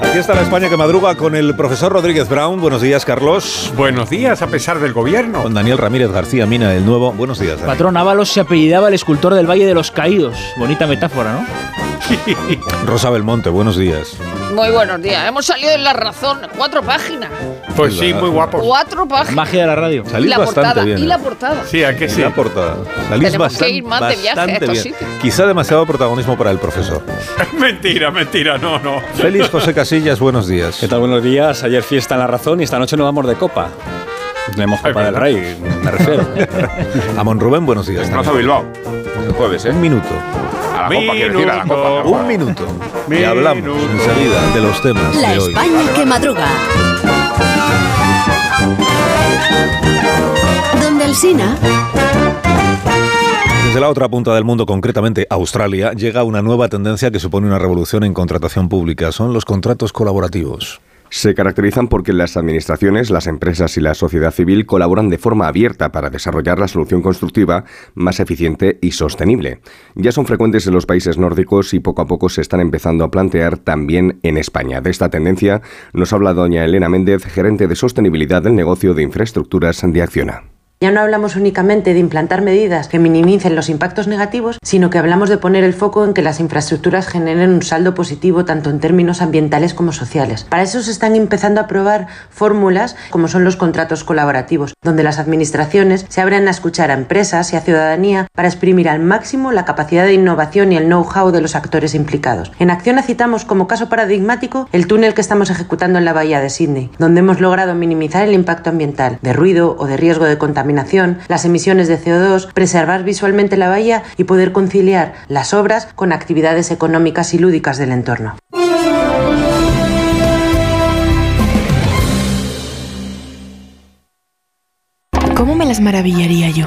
Aquí está la España que madruga con el profesor Rodríguez Brown. Buenos días, Carlos. Buenos días, a pesar del gobierno. Con Daniel Ramírez García Mina, el nuevo. Buenos días, Daniel. Patrón Ábalos se apellidaba el escultor del Valle de los Caídos. Bonita metáfora, ¿no? Rosa Belmonte, buenos días. Muy buenos días. Hemos salido en La Razón. Cuatro páginas. Pues sí, muy guapos. Cuatro páginas. Magia de la radio. Y Salís la bastante portada. bien. Y ¿eh? la portada. Sí, a que Y sí. la portada. Salís Tenemos que ir más de viaje a bastante estos bien. sitios. Quizá demasiado protagonismo para el profesor. mentira, mentira, no, no. Félix José Casillas, buenos días. ¿Qué tal? Buenos días. Ayer fiesta en La Razón y esta noche nos vamos de copa. Tenemos Copa del Rey, me refiero. Amon Rubén, buenos días. Desplazo a Bilbao. El jueves, ¿eh? Un minuto. A la copa, quiero decir, a la copa. a la copa. Un minuto. Y hablamos Minuto. enseguida de los temas La de hoy. España que madruga. Donde el Sina. Desde la otra punta del mundo, concretamente Australia, llega una nueva tendencia que supone una revolución en contratación pública. Son los contratos colaborativos. Se caracterizan porque las administraciones, las empresas y la sociedad civil colaboran de forma abierta para desarrollar la solución constructiva más eficiente y sostenible. Ya son frecuentes en los países nórdicos y poco a poco se están empezando a plantear también en España. De esta tendencia nos habla doña Elena Méndez, gerente de sostenibilidad del negocio de infraestructuras de Acciona. Ya no hablamos únicamente de implantar medidas que minimicen los impactos negativos, sino que hablamos de poner el foco en que las infraestructuras generen un saldo positivo tanto en términos ambientales como sociales. Para eso se están empezando a probar fórmulas como son los contratos colaborativos, donde las administraciones se abren a escuchar a empresas y a ciudadanía para exprimir al máximo la capacidad de innovación y el know-how de los actores implicados. En Acción citamos como caso paradigmático el túnel que estamos ejecutando en la bahía de Sydney, donde hemos logrado minimizar el impacto ambiental de ruido o de riesgo de contaminación las emisiones de CO2, preservar visualmente la bahía y poder conciliar las obras con actividades económicas y lúdicas del entorno. ¿Cómo me las maravillaría yo?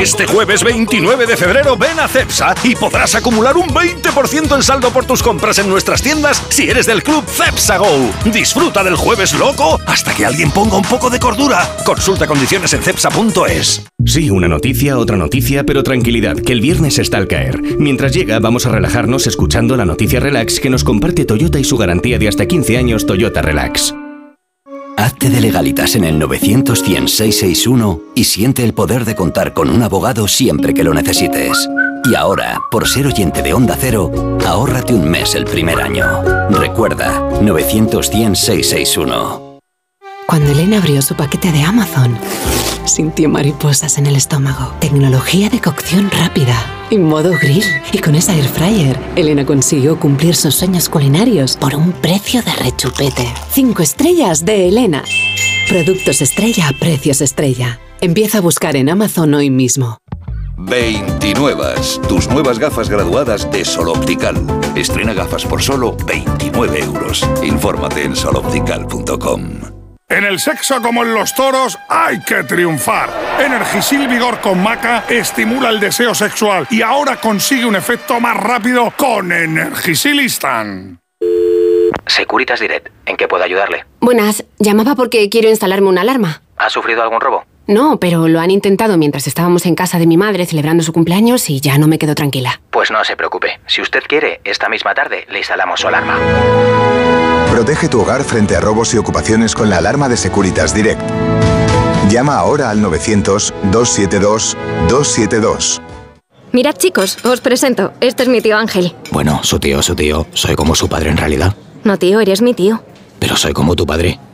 Este jueves 29 de febrero ven a Cepsa y podrás acumular un 20% en saldo por tus compras en nuestras tiendas si eres del club Cepsa Go. Disfruta del jueves loco hasta que alguien ponga un poco de cordura. Consulta condiciones en cepsa.es. Sí, una noticia, otra noticia, pero tranquilidad, que el viernes está al caer. Mientras llega, vamos a relajarnos escuchando la noticia relax que nos comparte Toyota y su garantía de hasta 15 años Toyota Relax. Hazte de legalitas en el 900 661 y siente el poder de contar con un abogado siempre que lo necesites. Y ahora, por ser oyente de Onda Cero, ahórrate un mes el primer año. Recuerda, 900 661. Cuando Elena abrió su paquete de Amazon, sintió mariposas en el estómago. Tecnología de cocción rápida y modo grill. Y con esa air fryer, Elena consiguió cumplir sus sueños culinarios por un precio de rechupete. Cinco estrellas de Elena. Productos estrella a precios estrella. Empieza a buscar en Amazon hoy mismo. 29. Tus nuevas gafas graduadas de Sol Optical. Estrena gafas por solo 29 euros. Infórmate en soloptical.com. En el sexo como en los toros hay que triunfar. Energisil Vigor con Maca estimula el deseo sexual y ahora consigue un efecto más rápido con Energisil Instant. Securitas Direct, ¿en qué puedo ayudarle? Buenas, llamaba porque quiero instalarme una alarma. ¿Ha sufrido algún robo? No, pero lo han intentado mientras estábamos en casa de mi madre celebrando su cumpleaños y ya no me quedo tranquila. Pues no se preocupe. Si usted quiere, esta misma tarde le instalamos su alarma. Protege tu hogar frente a robos y ocupaciones con la alarma de Securitas Direct. Llama ahora al 900-272-272. Mirad chicos, os presento. Este es mi tío Ángel. Bueno, su tío, su tío. Soy como su padre en realidad. No tío, eres mi tío. Pero soy como tu padre.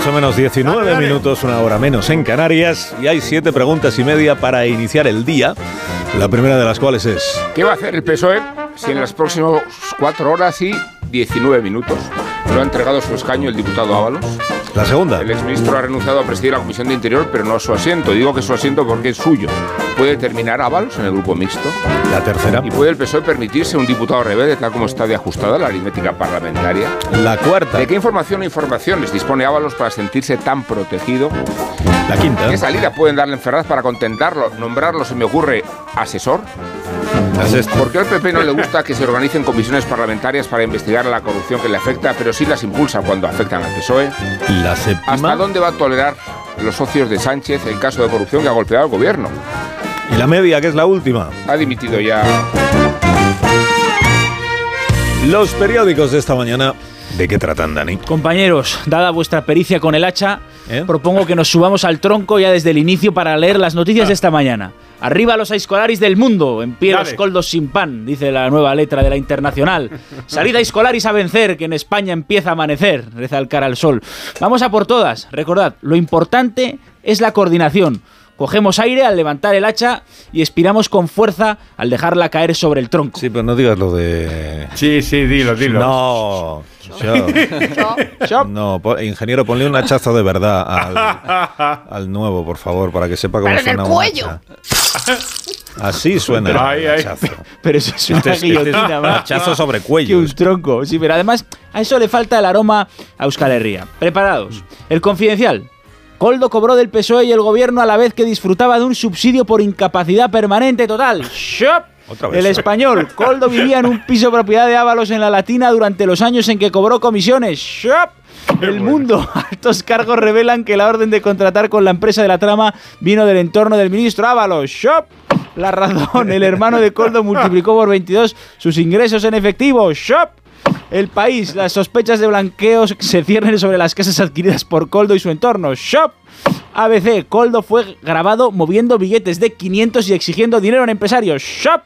8 menos 19 minutos, una hora menos en Canarias, y hay siete preguntas y media para iniciar el día. La primera de las cuales es... ¿Qué va a hacer el PSOE si en las próximas 4 horas y 19 minutos no ha entregado su escaño el diputado Ábalos? La segunda. El exministro ha renunciado a presidir la Comisión de Interior, pero no a su asiento. Digo que su asiento porque es suyo. ¿Puede terminar Ábalos en el grupo mixto? La tercera. ¿Y puede el PSOE permitirse un diputado rebelde tal como está de ajustada la aritmética parlamentaria? La cuarta. ¿De qué información o informaciones dispone Ábalos para sentirse tan protegido? La quinta. ¿Qué salida pueden darle en Ferraz para contentarlo, nombrarlo, se me ocurre, asesor? ¿Por qué al PP no le gusta que se organicen comisiones parlamentarias para investigar la corrupción que le afecta, pero sí las impulsa cuando afectan al PSOE? La séptima. ¿Hasta dónde va a tolerar los socios de Sánchez el caso de corrupción que ha golpeado al gobierno? Y la media, que es la última. Ha dimitido ya. Los periódicos de esta mañana. ¿De qué tratan, Dani? Compañeros, dada vuestra pericia con el hacha, propongo que nos subamos al tronco ya desde el inicio para leer las noticias de esta mañana. Arriba los Aiscolaris del mundo, en pie los coldos sin pan, dice la nueva letra de la Internacional. Salid Aiscolaris a vencer, que en España empieza a amanecer, reza el cara al sol. Vamos a por todas, recordad, lo importante es la coordinación. Cogemos aire al levantar el hacha y expiramos con fuerza al dejarla caer sobre el tronco. Sí, pero no digas lo de... Sí, sí, dilo, dilo. No. No, po- ingeniero, ponle un hachazo de verdad al, al nuevo, por favor, para que sepa cómo Pero en el suena un cuello. hacha. Así suena el Ay, ay. Pero eso es una Este es- este es guillotina más. hachazo sobre Que cuello. un tronco. Sí, pero además a eso le falta el aroma a Euskal Herria. Preparados. El confidencial. Coldo cobró del PSOE y el gobierno a la vez que disfrutaba de un subsidio por incapacidad permanente total. ¡Shop! Otra vez. El español. Coldo vivía en un piso propiedad de Ábalos en la Latina durante los años en que cobró comisiones. ¡Shop! El mundo. Altos cargos revelan que la orden de contratar con la empresa de la trama vino del entorno del ministro Ábalos. ¡Shop! La razón. El hermano de Coldo multiplicó por 22 sus ingresos en efectivo. ¡Shop! El país, las sospechas de blanqueos se ciernen sobre las casas adquiridas por Coldo y su entorno. Shop. ABC, Coldo fue grabado moviendo billetes de 500 y exigiendo dinero a empresarios. Shop.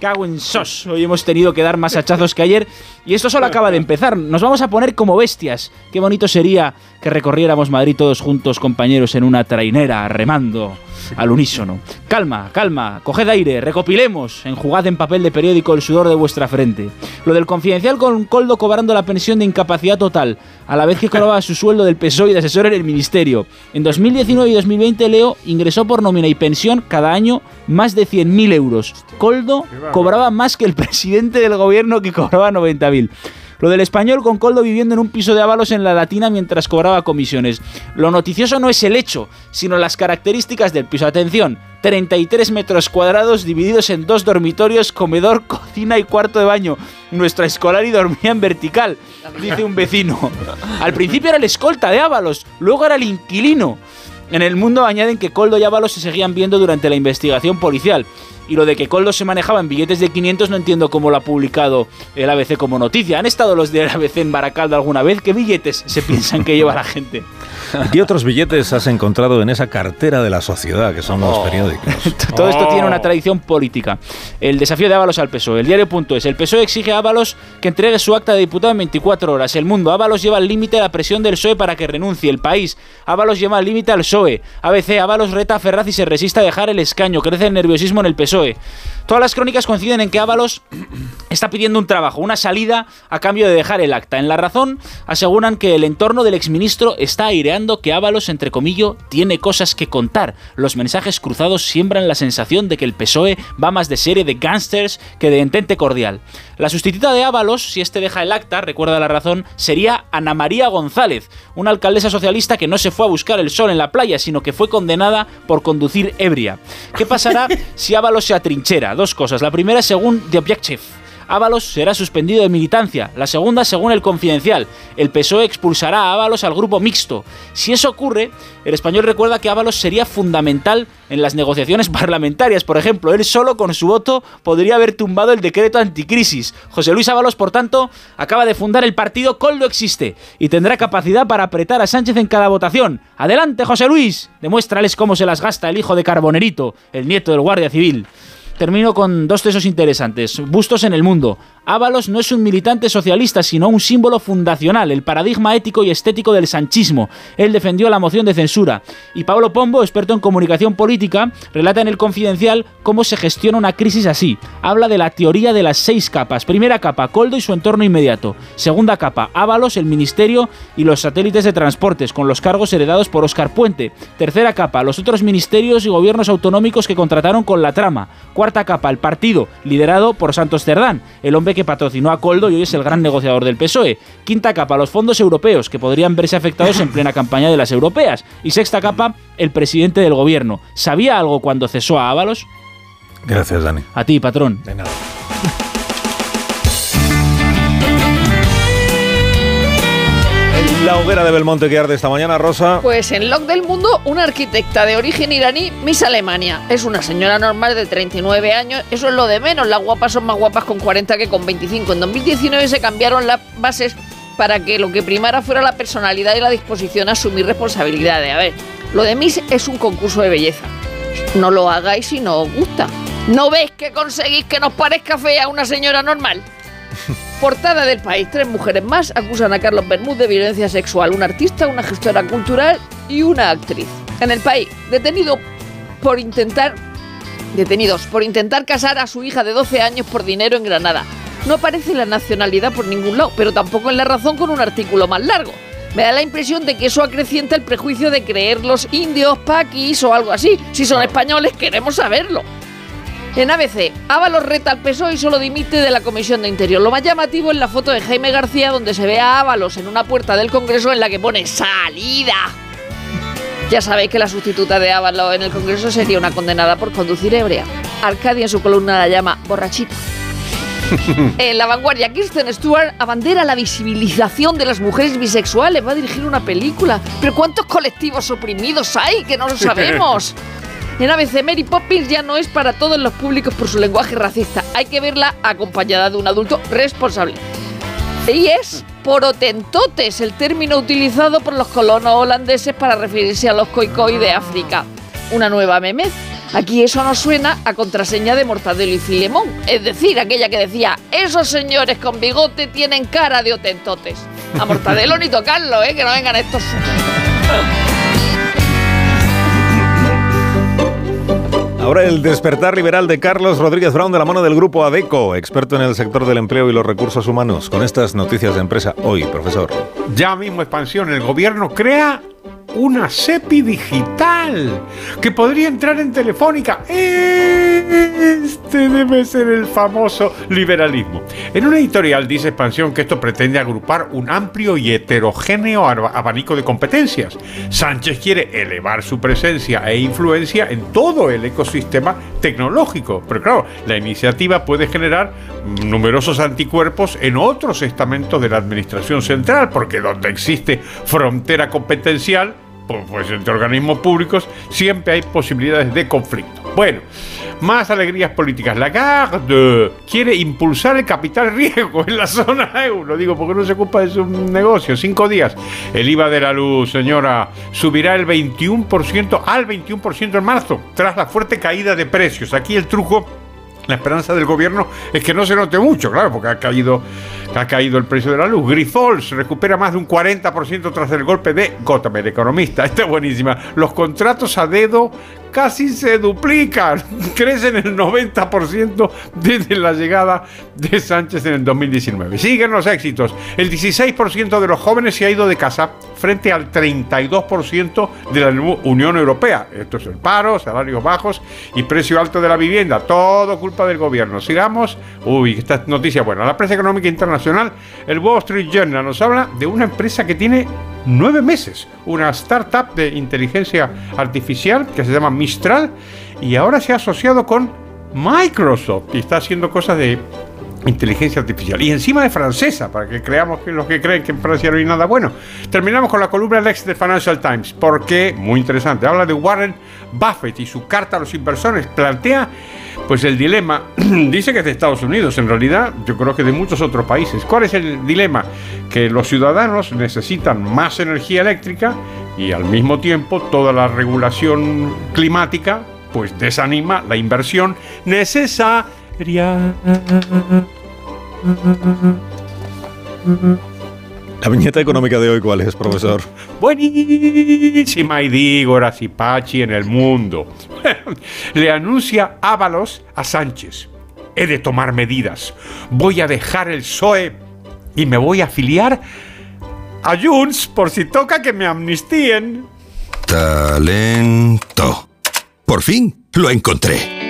Cago en sos. Hoy hemos tenido que dar más hachazos que ayer. Y esto solo acaba de empezar. Nos vamos a poner como bestias. Qué bonito sería que recorriéramos Madrid todos juntos, compañeros, en una trainera, remando al unísono. Calma, calma, coged aire, recopilemos, enjugad en papel de periódico el sudor de vuestra frente. Lo del confidencial con Coldo cobrando la pensión de incapacidad total, a la vez que cobraba su sueldo del PSOE y de asesor en el ministerio. En 2019 y 2020 Leo ingresó por nómina y pensión cada año más de 100.000 euros. Coldo cobraba más que el presidente del gobierno que cobraba 90.000. Lo del español con Coldo viviendo en un piso de avalos en la Latina mientras cobraba comisiones. Lo noticioso no es el hecho, sino las características del piso. Atención, 33 metros cuadrados divididos en dos dormitorios, comedor, cocina y cuarto de baño. Nuestra escolar y dormía en vertical, dice un vecino. Al principio era el escolta de Ábalos, luego era el inquilino. En el mundo añaden que Coldo y Ábalos se seguían viendo durante la investigación policial. Y lo de que Coldo se manejaba en billetes de 500 no entiendo cómo lo ha publicado el ABC como noticia. ¿Han estado los del ABC en Baracaldo alguna vez? ¿Qué billetes se piensan que lleva la gente? ¿Qué otros billetes has encontrado en esa cartera de la sociedad que son los Oh. periódicos? Todo esto tiene una tradición política. El desafío de Ábalos al PSOE. El diario.es. El PSOE exige a Ábalos que entregue su acta de diputado en 24 horas. El mundo. Ábalos lleva al límite la presión del PSOE para que renuncie. El país. Ábalos lleva al límite al PSOE PSOE. ABC, Ábalos reta a Ferraz y se resiste a dejar el escaño. Crece el nerviosismo en el PSOE. Todas las crónicas coinciden en que Ábalos está pidiendo un trabajo, una salida a cambio de dejar el acta. En La Razón aseguran que el entorno del exministro está aireando que Ábalos, entre comillas, tiene cosas que contar. Los mensajes cruzados siembran la sensación de que el PSOE va más de serie de gángsters que de entente cordial. La sustituta de Ábalos, si este deja el acta, recuerda La Razón, sería Ana María González, una alcaldesa socialista que no se fue a buscar el sol en la playa, sino que fue condenada por conducir ebria. ¿Qué pasará si Ábalos se atrinchera? Dos cosas. La primera, según The Objective. Ábalos será suspendido de militancia. La segunda, según el Confidencial, el PSOE expulsará a Ábalos al grupo mixto. Si eso ocurre, el español recuerda que Ábalos sería fundamental en las negociaciones parlamentarias. Por ejemplo, él solo con su voto podría haber tumbado el decreto anticrisis. José Luis Ábalos, por tanto, acaba de fundar el partido Coldo Existe y tendrá capacidad para apretar a Sánchez en cada votación. Adelante, José Luis. Demuéstrales cómo se las gasta el hijo de Carbonerito, el nieto del Guardia Civil. Termino con dos tesos interesantes. Bustos en el mundo. Ábalos no es un militante socialista, sino un símbolo fundacional, el paradigma ético y estético del sanchismo. Él defendió la moción de censura. Y Pablo Pombo, experto en comunicación política, relata en el Confidencial cómo se gestiona una crisis así. Habla de la teoría de las seis capas. Primera capa, Coldo y su entorno inmediato. Segunda capa, Ábalos, el ministerio y los satélites de transportes, con los cargos heredados por Oscar Puente. Tercera capa, los otros ministerios y gobiernos autonómicos que contrataron con la trama. Cuarta capa, el partido, liderado por Santos Cerdán, el hombre que patrocinó a Coldo y hoy es el gran negociador del PSOE. Quinta capa, los fondos europeos, que podrían verse afectados en plena campaña de las europeas. Y sexta capa, el presidente del gobierno. ¿Sabía algo cuando cesó a Ábalos? Gracias, Dani. A ti, patrón. De nada. Hoguera de Belmonte que arde esta mañana, Rosa. Pues en Log del Mundo, una arquitecta de origen iraní, Miss Alemania. Es una señora normal de 39 años, eso es lo de menos. Las guapas son más guapas con 40 que con 25. En 2019 se cambiaron las bases para que lo que primara fuera la personalidad y la disposición a asumir responsabilidades. A ver, lo de Miss es un concurso de belleza. No lo hagáis si no os gusta. ¿No ves que conseguís que nos parezca fea una señora normal? Portada del país. Tres mujeres más acusan a Carlos Bermúdez de violencia sexual. Un artista, una gestora cultural y una actriz. En el país, detenido por intentar... Detenidos por intentar casar a su hija de 12 años por dinero en Granada. No aparece la nacionalidad por ningún lado, pero tampoco en la razón con un artículo más largo. Me da la impresión de que eso acrecienta el prejuicio de creer los indios, paquis o algo así. Si son españoles, queremos saberlo. En ABC, Ábalos reta al PSOE y solo dimite de la Comisión de Interior. Lo más llamativo es la foto de Jaime García donde se ve a Ábalos en una puerta del Congreso en la que pone salida. Ya sabéis que la sustituta de Ábalos en el Congreso sería una condenada por conducir ebria. Arcadia en su columna la llama borrachita. En la vanguardia, Kirsten Stewart abandera la visibilización de las mujeres bisexuales. Va a dirigir una película. Pero ¿cuántos colectivos oprimidos hay que no lo sabemos? En ABC, Mary Poppins ya no es para todos los públicos por su lenguaje racista. Hay que verla acompañada de un adulto responsable. Y es porotentotes, el término utilizado por los colonos holandeses para referirse a los coicoi de África. Una nueva memez. Aquí eso nos suena a contraseña de Mortadelo y Filemón. Es decir, aquella que decía, esos señores con bigote tienen cara de otentotes. A Mortadelo ni tocarlo, ¿eh? Que no vengan estos... Ahora el despertar liberal de Carlos Rodríguez Brown de la mano del grupo ADECO, experto en el sector del empleo y los recursos humanos. Con estas noticias de empresa hoy, profesor. Ya mismo expansión, el gobierno crea una CEPI digital que podría entrar en Telefónica. Este debe ser el famoso liberalismo. En una editorial dice Expansión que esto pretende agrupar un amplio y heterogéneo abanico de competencias. Sánchez quiere elevar su presencia e influencia en todo el ecosistema tecnológico. Pero claro, la iniciativa puede generar numerosos anticuerpos en otros estamentos de la administración central, porque donde existe frontera competencial, pues entre organismos públicos siempre hay posibilidades de conflicto. Bueno, más alegrías políticas. Lagarde quiere impulsar el capital riesgo en la zona euro, digo, porque no se ocupa de su negocio. Cinco días. El IVA de la luz, señora, subirá el 21% al 21% en marzo, tras la fuerte caída de precios. Aquí el truco La esperanza del gobierno es que no se note mucho, claro, porque ha caído, ha caído el precio de la luz. Grifols recupera más de un 40% tras el golpe de Gotham, el economista. Está buenísima. Los contratos a dedo casi se duplican, crecen el 90% desde la llegada de Sánchez en el 2019. Siguen los éxitos. El 16% de los jóvenes se ha ido de casa frente al 32% de la Unión Europea. Esto es el paro, salarios bajos y precio alto de la vivienda. Todo culpa del gobierno. Sigamos. Uy, esta noticia buena. La prensa económica internacional, el Wall Street Journal, nos habla de una empresa que tiene nueve meses. Una startup de inteligencia artificial que se llama Mistral y ahora se ha asociado con Microsoft y está haciendo cosas de inteligencia artificial. Y encima de francesa, para que creamos que los que creen que en Francia no hay nada bueno. Terminamos con la columna Lex de Financial Times, porque, muy interesante, habla de Warren Buffett y su carta a los inversores. Plantea, pues, el dilema, dice que es de Estados Unidos, en realidad, yo creo que de muchos otros países. ¿Cuál es el dilema? Que los ciudadanos necesitan más energía eléctrica y al mismo tiempo toda la regulación climática, pues, desanima la inversión necesaria la viñeta económica de hoy, ¿cuál es, profesor? Buenísima, y digo, Pachi en el mundo. Le anuncia Ábalos a Sánchez. He de tomar medidas. Voy a dejar el PSOE y me voy a afiliar a Junts por si toca que me amnistíen. Talento. Por fin lo encontré.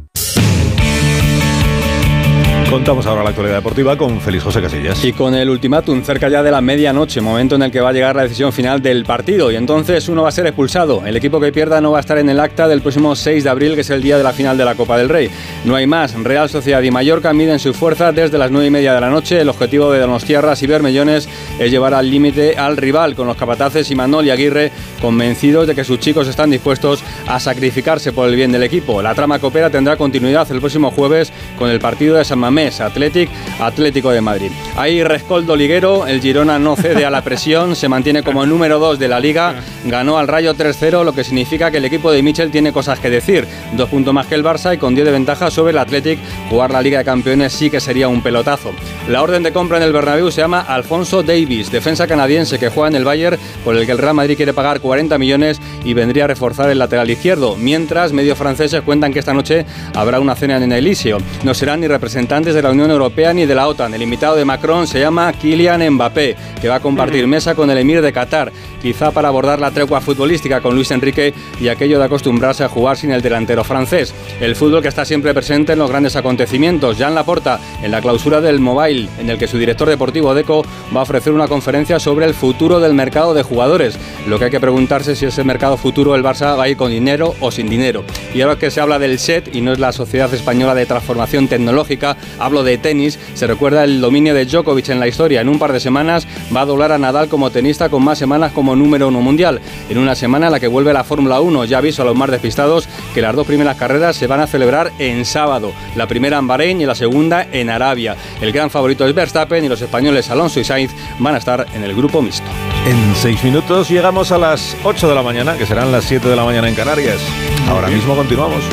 Contamos ahora la actualidad deportiva con Félix José Casillas. Y con el ultimátum cerca ya de la medianoche, momento en el que va a llegar la decisión final del partido. Y entonces uno va a ser expulsado. El equipo que pierda no va a estar en el acta del próximo 6 de abril, que es el día de la final de la Copa del Rey. No hay más. Real Sociedad y Mallorca miden su fuerza desde las 9 y media de la noche. El objetivo de Donostiarras y Bermellones es llevar al límite al rival, con los capataces y Manol y Aguirre convencidos de que sus chicos están dispuestos a sacrificarse por el bien del equipo. La trama copera tendrá continuidad el próximo jueves con el partido de San Mamés Athletic, Atlético de Madrid. Ahí Rescoldo Liguero, el Girona no cede a la presión, se mantiene como número 2 de la liga, ganó al Rayo 3-0, lo que significa que el equipo de Michel tiene cosas que decir. Dos puntos más que el Barça y con 10 de ventaja sobre el Athletic, jugar la Liga de Campeones sí que sería un pelotazo. La orden de compra en el Bernabéu se llama Alfonso Davis, defensa canadiense que juega en el Bayern, por el que el Real Madrid quiere pagar 40 millones y vendría a reforzar el lateral izquierdo. Mientras, medios franceses cuentan que esta noche habrá una cena en el Elíseo. No serán ni representantes de la Unión Europea ni de la OTAN. El invitado de Macron se llama Kylian Mbappé, que va a compartir mesa con el emir de Qatar, quizá para abordar la tregua futbolística con Luis Enrique y aquello de acostumbrarse a jugar sin el delantero francés. El fútbol que está siempre presente en los grandes acontecimientos. Jan Laporta, en la clausura del Mobile, en el que su director deportivo Deco va a ofrecer una conferencia sobre el futuro del mercado de jugadores. Lo que hay que preguntarse si ese mercado futuro el Barça va a ir con dinero o sin dinero. Y ahora que se habla del SET y no es la Sociedad Española de Transformación Tecnológica, hablo de tenis, se recuerda el dominio de Djokovic en la historia. En un par de semanas va a doblar a Nadal como tenista con más semanas como número uno mundial. En una semana en la que vuelve la Fórmula 1, ya aviso a los más despistados que las dos primeras carreras se van a celebrar en sábado. La primera en Bahrein y la segunda en Arabia. El gran favorito es Verstappen y los españoles Alonso y Sainz van a estar en el grupo mixto. En seis minutos llegamos a las 8 de la mañana, que serán las 7 de la mañana en Canarias. Ahora mismo continuamos.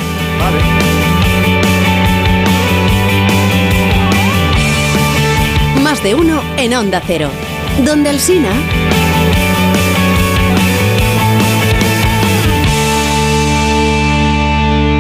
De uno en Onda Cero. Donde el Sina...